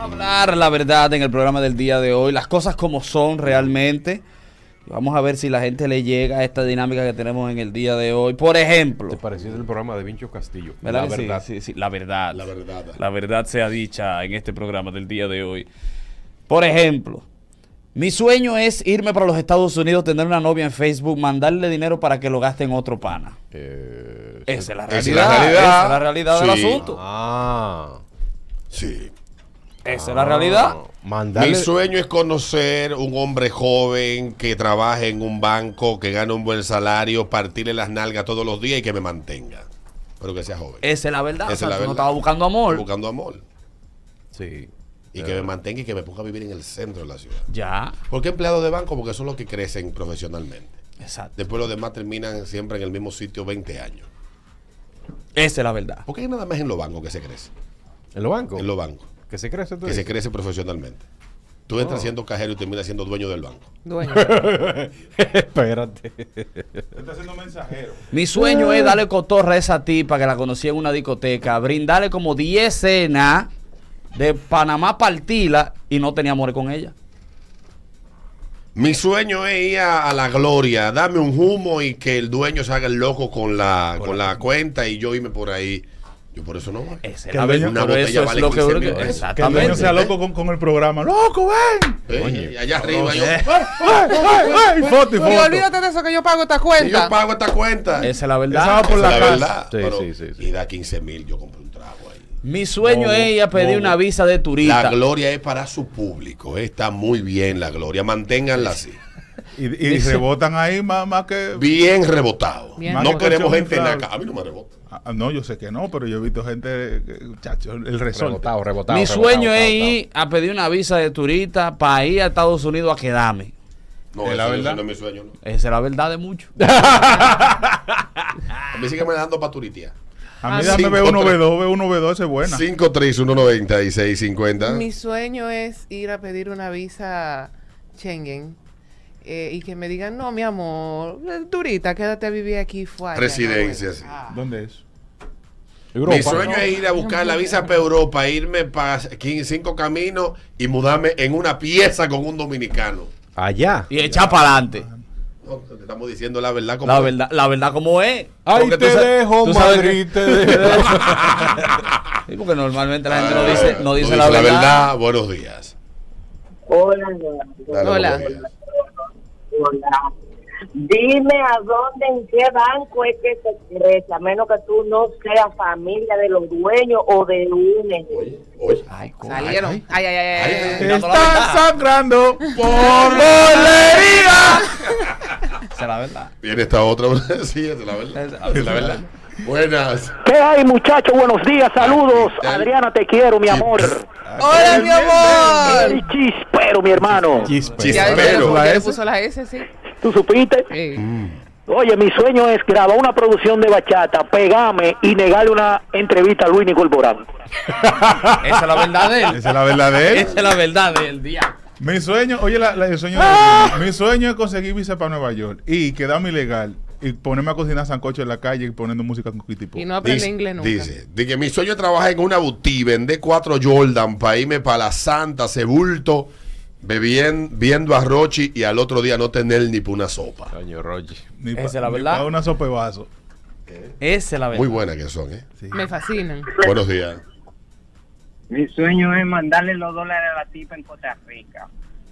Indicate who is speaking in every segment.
Speaker 1: Vamos a hablar la verdad en el programa del día de hoy, las cosas como son realmente. Vamos a ver si la gente le llega a esta dinámica que tenemos en el día de hoy. Por ejemplo,
Speaker 2: Te pareció el programa de Vincho Castillo.
Speaker 1: ¿verdad
Speaker 2: La
Speaker 1: sí?
Speaker 2: verdad.
Speaker 1: Sí, sí, la verdad.
Speaker 3: La verdad.
Speaker 1: La verdad sea dicha en este programa del día de hoy. Por ejemplo, mi sueño es irme para los Estados Unidos, tener una novia en Facebook, mandarle dinero para que lo gaste en otro pana.
Speaker 2: Eh,
Speaker 1: Esa es la
Speaker 3: Esa
Speaker 1: realidad.
Speaker 3: es la realidad.
Speaker 1: Esa es la realidad del asunto.
Speaker 2: Ah.
Speaker 3: Sí.
Speaker 1: Esa es la realidad.
Speaker 2: Ah, Mandarle.
Speaker 3: Mi sueño es conocer un hombre joven que trabaje en un banco, que gane un buen salario, partirle las nalgas todos los días y que me mantenga. Pero que sea joven.
Speaker 1: Esa es la verdad.
Speaker 3: Esa
Speaker 1: O sea,
Speaker 3: es la
Speaker 1: tú no estabas buscando amor.
Speaker 3: Buscando amor.
Speaker 2: Sí.
Speaker 3: Y que me mantenga y que me ponga a vivir en el centro de la ciudad.
Speaker 1: Ya.
Speaker 3: ¿Por qué empleado de banco? Porque son los que crecen profesionalmente.
Speaker 1: Exacto.
Speaker 3: Después los demás terminan siempre en el mismo sitio 20 años.
Speaker 1: Esa es la verdad.
Speaker 3: ¿Por qué nada más en los bancos que se crece?
Speaker 2: ¿En los bancos?
Speaker 3: En los bancos.
Speaker 2: ¿Que se crece tú
Speaker 3: Que se crece profesionalmente. Tú entras
Speaker 2: Oh.
Speaker 3: siendo cajero y terminas siendo dueño del banco.
Speaker 4: Dueño.
Speaker 2: Espérate.
Speaker 5: Está siendo mensajero.
Speaker 1: Mi sueño es darle cotorra a esa tipa que la conocí en una discoteca, brindarle como 10 cenas de Panamá partila y no tenía amor con ella.
Speaker 3: Mi sueño es ir a, a la gloria, dame un humo y que el dueño se haga el loco con la, con la cuenta y yo irme por ahí. Yo por eso no voy.
Speaker 5: Que
Speaker 1: la
Speaker 5: el dueño-
Speaker 1: verdad.
Speaker 3: una botella
Speaker 1: eso es
Speaker 3: vale
Speaker 1: lo que
Speaker 3: 15
Speaker 1: uno
Speaker 3: mil
Speaker 1: que-
Speaker 3: pesos.
Speaker 5: Que el
Speaker 1: Exactamente.
Speaker 5: dueño sea loco con, con el programa. ¡Loco, ven!
Speaker 3: Eh, y allá arriba yo,
Speaker 1: Eh.
Speaker 5: ¡Ay, ay, ay! Foto y
Speaker 4: olvídate de eso que yo pago esta cuenta.
Speaker 3: yo pago esta cuenta.
Speaker 1: Esa es la verdad.
Speaker 5: Esa va por
Speaker 3: Esa
Speaker 5: la
Speaker 3: es
Speaker 5: casa.
Speaker 3: verdad.
Speaker 2: Sí,
Speaker 3: Pero-
Speaker 2: sí, sí, sí.
Speaker 3: Y da 15 mil, yo compro un trago ahí.
Speaker 1: Mi sueño es ir a pedir una visa de
Speaker 3: La
Speaker 1: turista.
Speaker 3: gloria es para su público. Está muy bien la gloria. Manténganla así.
Speaker 5: Y, y rebotan ahí más, más que.
Speaker 3: Bien rebotado.
Speaker 4: Bien.
Speaker 3: No
Speaker 5: Más
Speaker 3: queremos
Speaker 5: que
Speaker 3: gente en la. A mí no me rebota.
Speaker 5: Ah, no, yo sé que no, pero yo he visto gente. que, Muchacho, el resorte.
Speaker 2: Rebotado, rebotado.
Speaker 1: Mi
Speaker 2: rebotado,
Speaker 1: sueño es
Speaker 2: rebotado.
Speaker 1: ir a pedir una visa de turista para ir a Estados Unidos a quedarme.
Speaker 3: No,
Speaker 5: Es
Speaker 3: eso,
Speaker 5: la verdad.
Speaker 3: no es mi sueño. no.
Speaker 1: Esa es la verdad de muchos.
Speaker 3: A mí sigue me dando para turitear.
Speaker 5: A mí
Speaker 4: Ah,
Speaker 5: dame
Speaker 3: cinco,
Speaker 5: B1,
Speaker 3: tres.
Speaker 5: B2, B1, B2, esa es buena.
Speaker 3: 5319650.
Speaker 4: Mi sueño es ir a pedir una visa Schengen eh, y que me digan, no, mi amor, eh, durita, quédate a vivir aquí fuera.
Speaker 3: Residencia, sí.
Speaker 5: ¿Dónde es?
Speaker 2: Europa.
Speaker 3: Mi sueño es ir a buscar la visa para Europa, irme para cinco caminos y mudarme en una pieza con un dominicano.
Speaker 2: Allá.
Speaker 1: Y echar para adelante.
Speaker 3: No, te estamos diciendo la verdad como
Speaker 1: La verdad, la verdad como es.
Speaker 2: Ay,
Speaker 1: Porque
Speaker 2: te dejo, Madrid, te dejo.
Speaker 1: Sí, porque normalmente la gente no dice, no dice
Speaker 3: No
Speaker 1: la, verdad.
Speaker 3: Buenos días.
Speaker 6: Hola,
Speaker 3: Dale,
Speaker 4: Hola.
Speaker 3: buenos días.
Speaker 6: Dime a dónde, en qué banco es que se crece, a menos que tú no seas familia de los dueños o de un
Speaker 3: Oye, oye.
Speaker 1: Ay.
Speaker 4: Salieron.
Speaker 3: Ay,
Speaker 4: Ay, ay, ay, ay, ay, ay.
Speaker 1: Dando la verdad.
Speaker 5: Está sangrando por
Speaker 1: ¡Bolería! Esa es la verdad.
Speaker 3: Viene esta otra. sí, es la verdad.
Speaker 1: Es la verdad.
Speaker 3: Buenas.
Speaker 7: ¿Qué hay, muchachos? Buenos días, saludos.
Speaker 3: Ay,
Speaker 7: Adriana, te quiero, mi amor.
Speaker 4: Hola, mi amor.
Speaker 7: El chispero, mi hermano.
Speaker 4: Ya,
Speaker 3: Chispero.
Speaker 4: ya le
Speaker 5: S?
Speaker 4: puso la S, sí.
Speaker 7: ¿Tú supiste?
Speaker 4: Sí.
Speaker 7: Oye, mi sueño es grabar una producción de bachata, pegarme y negarle una entrevista a Luis Nicol Borán.
Speaker 1: Esa es la verdad de él.
Speaker 5: Esa es la verdad de él.
Speaker 1: Esa es la verdad del día.
Speaker 5: Mi sueño, oye, la, la- el sueño de- mi sueño es conseguir visa para Nueva York y quedarme ilegal y ponerme a cocinar sancocho en la calle y poniendo música con Kitty
Speaker 4: Y no aprende inglés nunca.
Speaker 3: Dice, dice, mi sueño es trabajar en una boutique, vender cuatro Jordan para irme para la Santa, Sebulto, bebiendo, viendo a Rochi y al otro día no tener ni pa' una sopa.
Speaker 2: Coño, Roger.
Speaker 5: Ni
Speaker 1: Esa
Speaker 5: pa-
Speaker 1: es la verdad.
Speaker 5: una sopa de vaso.
Speaker 1: Esa es la verdad.
Speaker 3: Muy buenas que son, ¿eh?
Speaker 4: Me fascinan.
Speaker 3: Buenos días.
Speaker 8: Mi sueño es mandarle los dólares a la tipa en Costa Rica.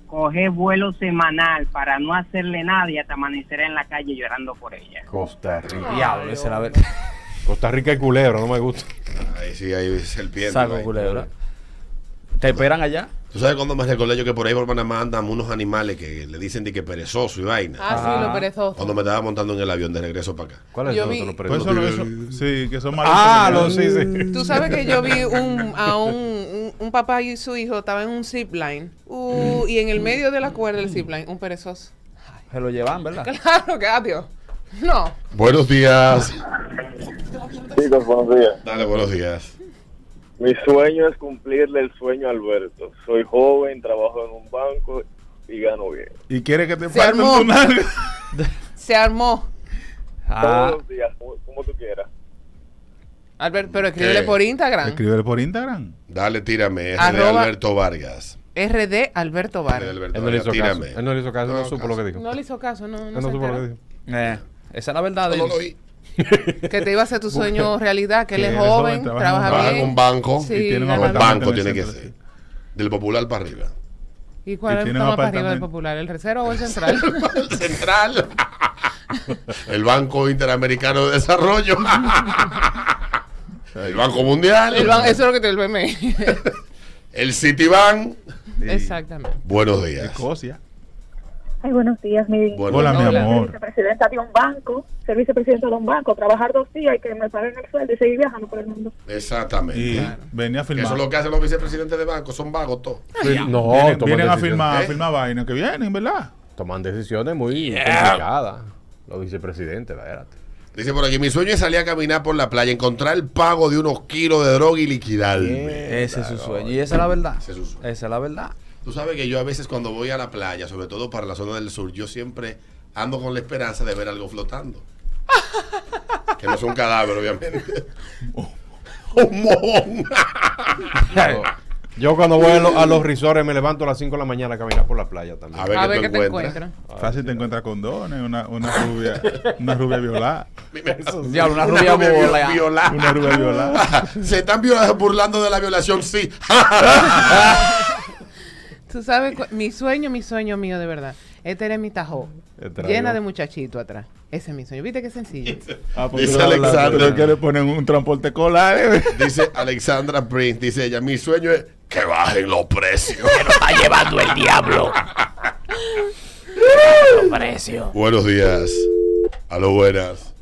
Speaker 8: Coger vuelo semanal para no hacerle nada y hasta amanecer en la calle llorando por ella.
Speaker 2: Costa Rica.
Speaker 1: Diablo, esa es la verdad.
Speaker 2: Costa Rica y culebro, no me gusta.
Speaker 3: Ahí sí, hay serpiente.
Speaker 1: Saco
Speaker 3: ahí.
Speaker 1: culebra. ¿Te esperan allá?
Speaker 3: ¿Tú sabes cuando me recordé yo que por ahí por Panamá andan unos animales que le dicen de que perezoso y vaina?
Speaker 4: Ah, sí,
Speaker 1: Ah.
Speaker 4: lo perezoso.
Speaker 3: Cuando me estaba montando en el avión de regreso para acá.
Speaker 2: ¿Cuál es
Speaker 4: Yo
Speaker 2: el
Speaker 4: vi-
Speaker 2: otro?
Speaker 5: Pues eso, eso- sí, que son
Speaker 2: Ah,
Speaker 5: malitos.
Speaker 2: lo sí, sí.
Speaker 4: Tú sabes que yo vi un, a un, un, un papá y su hijo estaban en un zipline. Uh, y en el medio de la cuerda del zipline, un perezoso.
Speaker 1: Se lo llevan, ¿verdad?
Speaker 4: Claro que adiós. No.
Speaker 3: Buenos días.
Speaker 9: Chicos, buenos días.
Speaker 3: Dale, buenos días.
Speaker 9: Mi sueño es cumplirle el sueño a Alberto. Soy joven, trabajo en un banco y gano bien.
Speaker 5: Y quiere que te
Speaker 4: Se armó.
Speaker 5: tu nalga.
Speaker 4: Se armó.
Speaker 1: Ah,
Speaker 9: Todos los días, como, como tú quieras.
Speaker 4: Albert, pero escríbele
Speaker 3: ¿Qué?
Speaker 4: por Instagram.
Speaker 5: Escríbele por Instagram.
Speaker 3: Dale, tírame. Es de
Speaker 4: Arroba-
Speaker 3: Alberto Vargas.
Speaker 4: RD Alberto
Speaker 3: De
Speaker 4: Vargas.
Speaker 3: Alberto
Speaker 2: Él no le
Speaker 3: Vargas,
Speaker 2: hizo caso.
Speaker 3: tírame.
Speaker 2: Él no le hizo caso, no,
Speaker 3: No,
Speaker 2: supo lo que dijo.
Speaker 4: No le hizo caso, no, no,
Speaker 2: Él no
Speaker 4: se
Speaker 2: supo lo que dijo.
Speaker 1: Eh, esa es la verdad. de
Speaker 3: No
Speaker 1: él.
Speaker 3: lo oí.
Speaker 4: Que te iba a hacer tu sueño realidad, que él es joven,
Speaker 5: trabaja
Speaker 4: trabaja
Speaker 5: en
Speaker 3: Trabaja en
Speaker 4: bien.
Speaker 3: un banco.
Speaker 4: Sí,
Speaker 5: Y tiene un
Speaker 3: banco
Speaker 5: en el
Speaker 3: tiene que ser. Del popular para arriba.
Speaker 4: ¿Y cuál
Speaker 5: Y
Speaker 4: es el más para arriba del popular? ¿El tercero o el central?
Speaker 3: Central. El Banco Interamericano de Desarrollo. El Banco Mundial.
Speaker 4: El ban- eso es lo que te el BME.
Speaker 3: El Citibank.
Speaker 5: Sí.
Speaker 4: Exactamente.
Speaker 3: Buenos días.
Speaker 5: Escocia.
Speaker 10: Ay, buenos días, mi
Speaker 5: Hola, mi amor.
Speaker 10: vicepresidenta de un banco, ser vicepresidenta de un banco, trabajar dos días y que me paguen el sueldo y seguir viajando por el mundo.
Speaker 3: Exactamente.
Speaker 5: Y venía a
Speaker 3: Que
Speaker 5: filmar.
Speaker 3: Eso es lo que hacen los vicepresidentes de banco. Son vagos todos.
Speaker 2: Sí, no,
Speaker 5: vienen,
Speaker 2: toman
Speaker 5: vienen a filmar,
Speaker 3: ¿Eh?
Speaker 5: a filmar vainas que vienen, ¿verdad?
Speaker 2: Toman decisiones muy
Speaker 3: Yeah.
Speaker 2: complicadas. Los vicepresidentes, espérate.
Speaker 3: Dice por aquí, mi sueño es salir a caminar por la playa, encontrar el pago de unos kilos de droga y liquidarme.
Speaker 1: Ese es su sueño. Y esa es la verdad.
Speaker 3: Ese es su sueño.
Speaker 1: Esa es la verdad.
Speaker 3: Tú sabes que yo a veces cuando voy a la playa, sobre todo para la zona del sur, yo siempre ando con la esperanza de ver algo flotando. que no es un cadáver, obviamente. un mojón.
Speaker 2: Yo, yo cuando voy a, lo- a los resorts me levanto a las 5 de la mañana a caminar por la playa también.
Speaker 3: A ver,
Speaker 4: A
Speaker 3: qué
Speaker 4: ver qué te
Speaker 3: encuentras.
Speaker 4: encuentras.
Speaker 5: Fácil te encuentras condones, una, una rubia, una rubia violada.
Speaker 1: Diablo, una rubia bola.
Speaker 3: violada.
Speaker 5: Una rubia violada.
Speaker 3: Se están burlando de la violación, sí.
Speaker 4: Tú sabes, cu- mi sueño, mi sueño mío de verdad, es tener mi tajo
Speaker 2: Este era
Speaker 4: llena de muchachitos atrás. Ese es mi sueño. ¿Viste qué sencillo?
Speaker 5: Ah,
Speaker 3: Dice Alexandra.
Speaker 5: tú le poner un transporte escolar. ¿eh?
Speaker 3: dice Alexandra Prince, dice ella, mi sueño es que bajen los precios.
Speaker 1: Está llevando el diablo. precio.
Speaker 3: Buenos días. A lo buenas.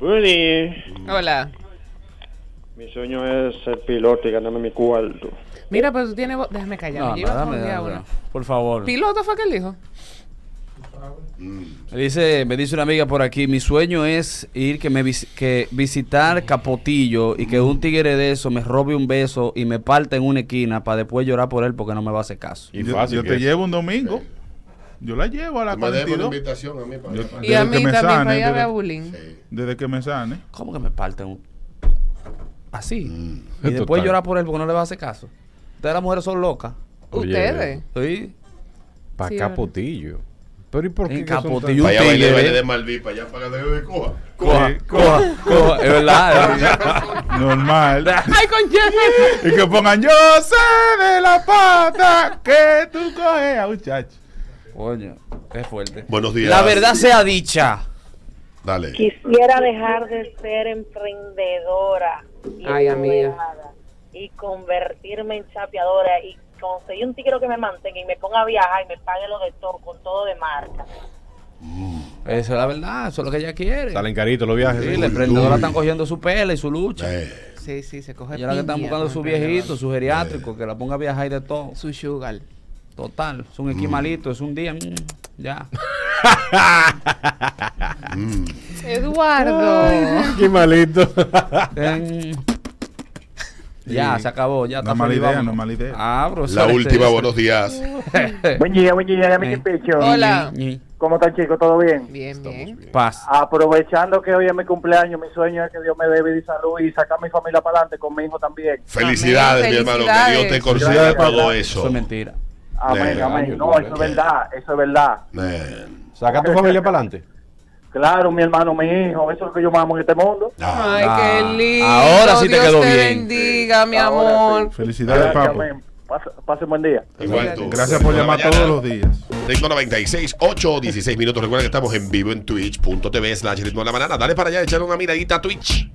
Speaker 4: Hola.
Speaker 9: mi sueño es ser piloto y ganarme mi cuarto.
Speaker 4: Mira, pero tú tienes... vo- Déjame callar.
Speaker 1: No,
Speaker 4: me llevas
Speaker 1: no,
Speaker 4: a
Speaker 1: dame,
Speaker 4: olvidar
Speaker 1: dame,
Speaker 4: uno.
Speaker 1: Por favor.
Speaker 4: ¿Piloto fue que él dijo?
Speaker 1: Me dice, me dice una amiga por aquí, mi sueño es ir que me vis- que visitar Capotillo y que un tigre de eso me robe un beso y me parte en una esquina para después llorar por él porque no me va a hacer caso.
Speaker 2: Y
Speaker 5: Yo,
Speaker 2: fácil
Speaker 5: yo te
Speaker 2: es.
Speaker 5: llevo un domingo. Yo la llevo a la
Speaker 3: Me dejo una
Speaker 5: 42.
Speaker 3: invitación a mí para
Speaker 5: Yo-
Speaker 4: Y
Speaker 5: Desde
Speaker 4: a
Speaker 5: que
Speaker 4: mí
Speaker 5: me
Speaker 4: también,
Speaker 5: sane,
Speaker 4: para ir a ver a
Speaker 5: desde-
Speaker 4: Bulín.
Speaker 5: Desde que me sane.
Speaker 1: ¿Cómo que me parten un... así?
Speaker 3: Mm.
Speaker 1: Y después
Speaker 2: Total.
Speaker 1: llorar por él porque no le va a hacer caso. Ustedes las mujeres son locas.
Speaker 4: ¿Ustedes?
Speaker 1: ¿Sí?
Speaker 2: Pa'
Speaker 4: Sí,
Speaker 2: Capotillo. Pero ¿y por qué?
Speaker 1: En
Speaker 2: que son tan-
Speaker 1: Capotillo.
Speaker 3: Para allá baile, baile de Malví, para allá para de coja.
Speaker 1: Coja,
Speaker 5: Sí.
Speaker 1: coja, coja. Es verdad. es-
Speaker 5: Normal.
Speaker 4: ¡Ay, con
Speaker 5: y que pongan yo sé de la pata que tú coges a muchacho.
Speaker 1: Coño, es fuerte.
Speaker 3: Buenos días.
Speaker 1: La verdad sea dicha.
Speaker 3: Dale.
Speaker 6: Quisiera dejar de ser emprendedora y,
Speaker 4: Ay, amiga.
Speaker 6: empoderada y convertirme en chapeadora y conseguir un tigre que me mantenga y me ponga a viajar y me pague lo de todo, con todo de marca.
Speaker 1: Esa es la verdad, eso es lo que ella quiere.
Speaker 2: Salen caritos los viajes.
Speaker 1: Sí, la emprendedora están cogiendo su pela y su lucha.
Speaker 3: Eh,
Speaker 4: Sí, sí, se coge
Speaker 1: Ella la que están buscando su viejito, su geriátrico, que la ponga a viajar y de todo.
Speaker 4: Su sugar.
Speaker 1: Total, es un esquimalito, es un día, mm, ya.
Speaker 3: mm.
Speaker 4: Eduardo.
Speaker 1: Eh, ya, se acabó, ya
Speaker 5: No
Speaker 1: está
Speaker 5: mala idea, no mala idea.
Speaker 1: Ah, bro,
Speaker 3: La última, buenos días.
Speaker 7: Buen día, buen día, mi
Speaker 1: Eh.
Speaker 7: pecho.
Speaker 4: Hola.
Speaker 7: ¿Cómo están, chicos? ¿Todo bien?
Speaker 4: Bien, bien.
Speaker 1: Paz.
Speaker 7: Aprovechando que hoy es mi cumpleaños, mi sueño es que Dios me dé vida y salud y sacar a mi familia para adelante con mi hijo también.
Speaker 3: Felicidades,
Speaker 4: Amén,
Speaker 3: mi hermano. Que. Dios te conceda todo eso.
Speaker 1: Eso es mentira.
Speaker 7: Amén, amén. No, eso es verdad, eso es verdad.
Speaker 2: Saca tu familia para adelante.
Speaker 7: Claro, mi hermano, mi hijo, eso es lo que yo amo en este mundo.
Speaker 3: Ah,
Speaker 4: Ay, qué lindo.
Speaker 1: ahora sí te
Speaker 4: Dios
Speaker 1: quedó
Speaker 4: te
Speaker 1: bien.
Speaker 4: bendiga, mi
Speaker 7: Ahora
Speaker 4: amor.
Speaker 7: sí.
Speaker 5: Felicidades, papo.
Speaker 7: amén. Pase, pase un buen día.
Speaker 3: Igual tú.
Speaker 5: Gracias por llamar
Speaker 3: Mañana.
Speaker 5: todos los días.
Speaker 3: Ritmo 96, 8, 16 minutos. Recuerda que estamos en vivo en twitch.tv slash ritmo de la banana. Dale para allá, echar una miradita a Twitch.